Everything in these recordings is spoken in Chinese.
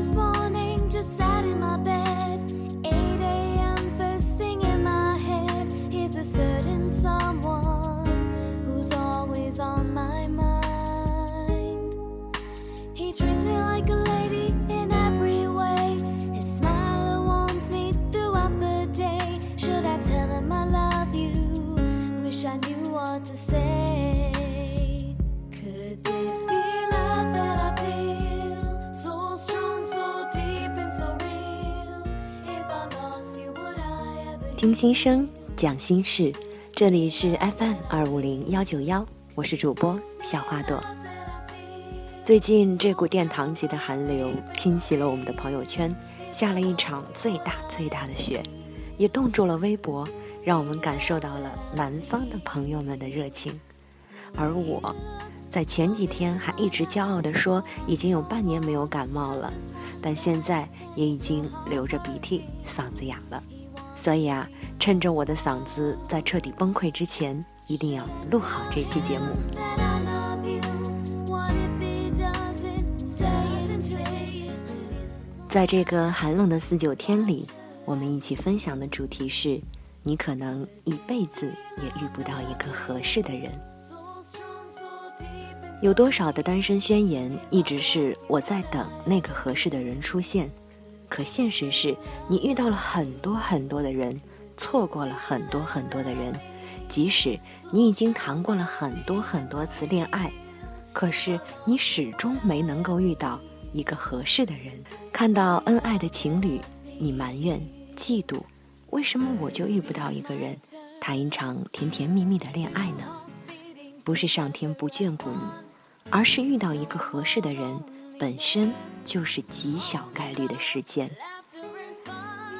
is born. 听心声，讲心事，这里是 FM 二五零幺九幺，我是主播小花朵。最近这股殿堂级的寒流侵袭了我们的朋友圈，下了一场最大最大的雪，也冻住了微博，让我们感受到了南方的朋友们的热情。而我，在前几天还一直骄傲地说已经有半年没有感冒了，但现在也已经流着鼻涕，嗓子哑了。所以啊，趁着我的嗓子在彻底崩溃之前，一定要录好这期节目。在这个寒冷的四九天里，我们一起分享的主题是：你可能一辈子也遇不到一个合适的人。有多少的单身宣言一直是我在等那个合适的人出现，可现实是你遇到了很多很多的人，错过了很多很多的人。即使你已经谈过了很多很多次恋爱，可是你始终没能够遇到一个合适的人。看到恩爱的情侣，你埋怨、嫉妒，为什么我就遇不到一个人谈一场甜甜蜜蜜的恋爱呢？不是上天不眷顾你，而是遇到一个合适的人，本身就是极小概率的事件。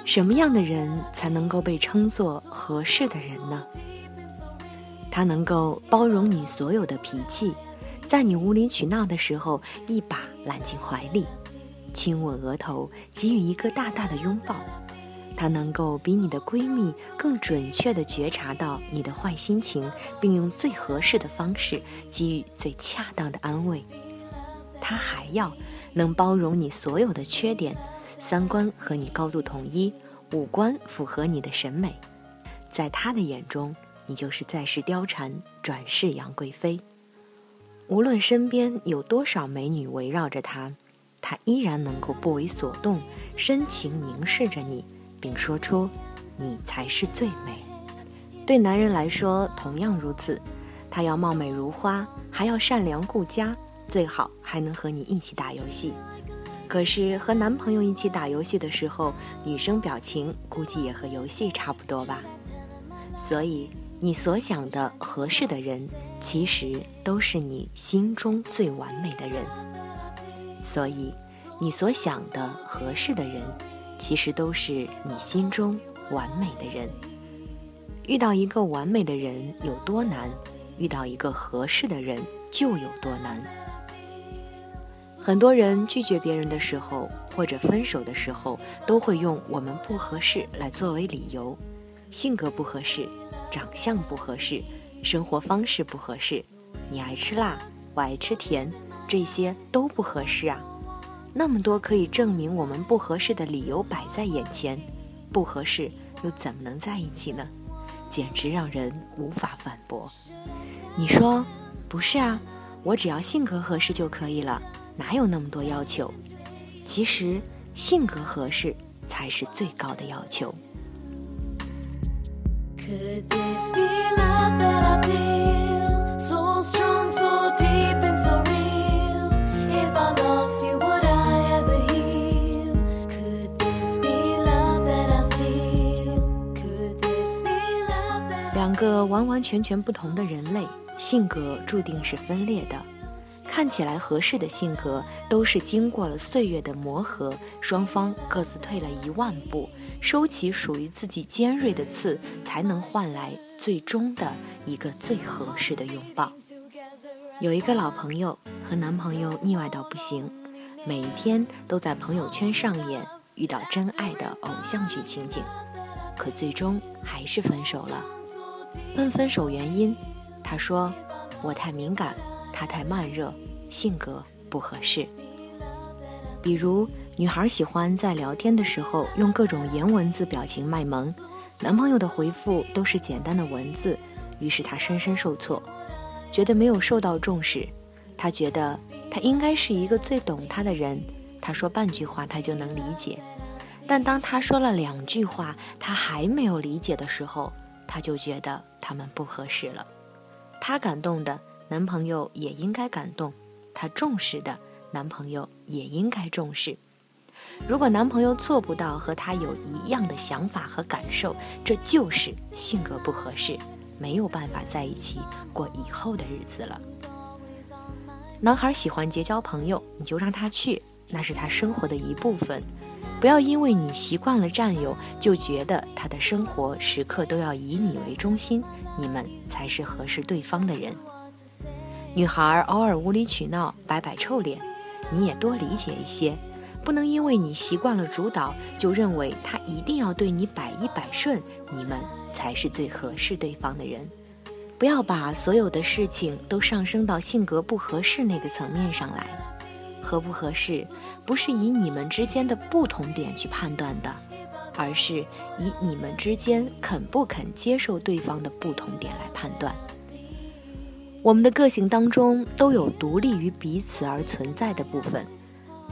什么样的人才能够被称作合适的人呢？他能够包容你所有的脾气，在你无理取闹的时候，一把揽进怀里，亲吻额头，给予一个大大的拥抱。他能够比你的闺蜜更准确地觉察到你的坏心情，并用最合适的方式给予最恰当的安慰。他还要能包容你所有的缺点，三观和你高度统一，五官符合你的审美。在他的眼中，你就是在世貂蝉，转世杨贵妃。无论身边有多少美女围绕着他，他依然能够不为所动，深情凝视着你，并说出：“你才是最美。”对男人来说同样如此，他要貌美如花，还要善良顾家，最好还能和你一起打游戏。可是和男朋友一起打游戏的时候，女生表情估计也和游戏差不多吧。所以，你所想的合适的人，其实都是你心中最完美的人。所以，你所想的合适的人，其实都是你心中完美的人。遇到一个完美的人有多难，遇到一个合适的人就有多难。很多人拒绝别人的时候，或者分手的时候，都会用“我们不合适”来作为理由，性格不合适，长相不合适，生活方式不合适，你爱吃辣，我爱吃甜，这些都不合适啊。那么多可以证明我们不合适的理由摆在眼前，不合适又怎么能在一起呢？简直让人无法反驳。你说不是啊？我只要性格合适就可以了，哪有那么多要求，其实性格合适才是最高的要求。两个完完全全不同的人类，性格注定是分裂的。看起来合适的性格，都是经过了岁月的磨合，双方各自退了一万步，收起属于自己尖锐的刺，才能换来最终的一个最合适的拥抱。有一个老朋友和男朋友腻歪到不行，每一天都在朋友圈上演遇到真爱的偶像剧情景，可最终还是分手了。问分手原因，他说：“我太敏感，他太慢热，性格不合适。”比如，女孩喜欢在聊天的时候用各种颜文字表情卖萌，男朋友的回复都是简单的文字，于是她深深受挫，觉得没有受到重视。她觉得他应该是一个最懂她的人，他说半句话她就能理解。但当他说了两句话，她还没有理解的时候，她就觉得他们不合适了。她感动的男朋友也应该感动，她重视的男朋友也应该重视。如果男朋友做不到和她有一样的想法和感受，这就是性格不合适，没有办法在一起过以后的日子了。男孩喜欢结交朋友，你就让他去，那是他生活的一部分。不要因为你习惯了占有，就觉得他的生活时刻都要以你为中心，你们才是合适对方的人。女孩偶尔无理取闹，摆摆臭脸，你也多理解一些。不能因为你习惯了主导，就认为她一定要对你百依百顺，你们才是最合适对方的人。不要把所有的事情都上升到性格不合适那个层面上来。合不合适，不是以你们之间的不同点去判断的，而是以你们之间肯不肯接受对方的不同点来判断。我们的个性当中都有独立于彼此而存在的部分。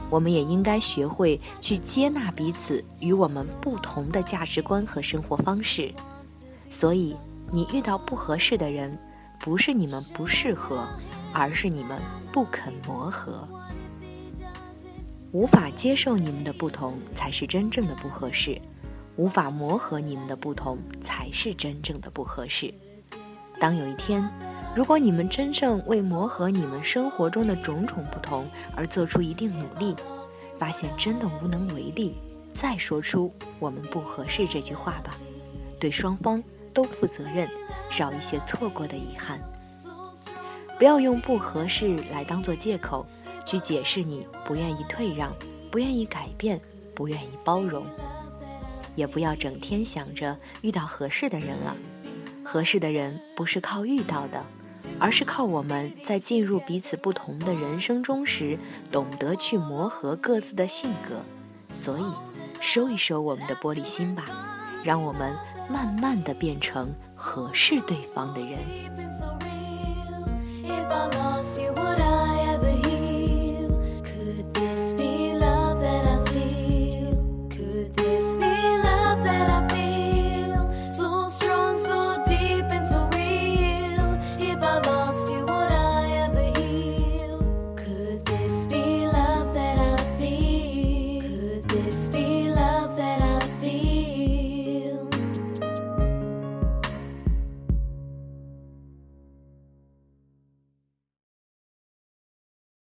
我们也应该学会去接纳彼此与我们不同的价值观和生活方式。所以，你遇到不合适的人，不是你们不适合，而是你们不肯磨合。无法接受你们的不同，才是真正的不合适；无法磨合你们的不同，才是真正的不合适。当有一天，如果你们真正为磨合你们生活中的种种不同而做出一定努力，发现真的无能为力，再说出“我们不合适”这句话吧，对双方都负责任，少一些错过的遗憾。不要用不合适来当做借口，去解释你不愿意退让、不愿意改变、不愿意包容，也不要整天想着遇到合适的人了，合适的人不是靠遇到的。而是靠我们在进入彼此不同的人生中时，懂得去磨合各自的性格。所以，收一收我们的玻璃心吧，让我们慢慢的变成合适对方的人。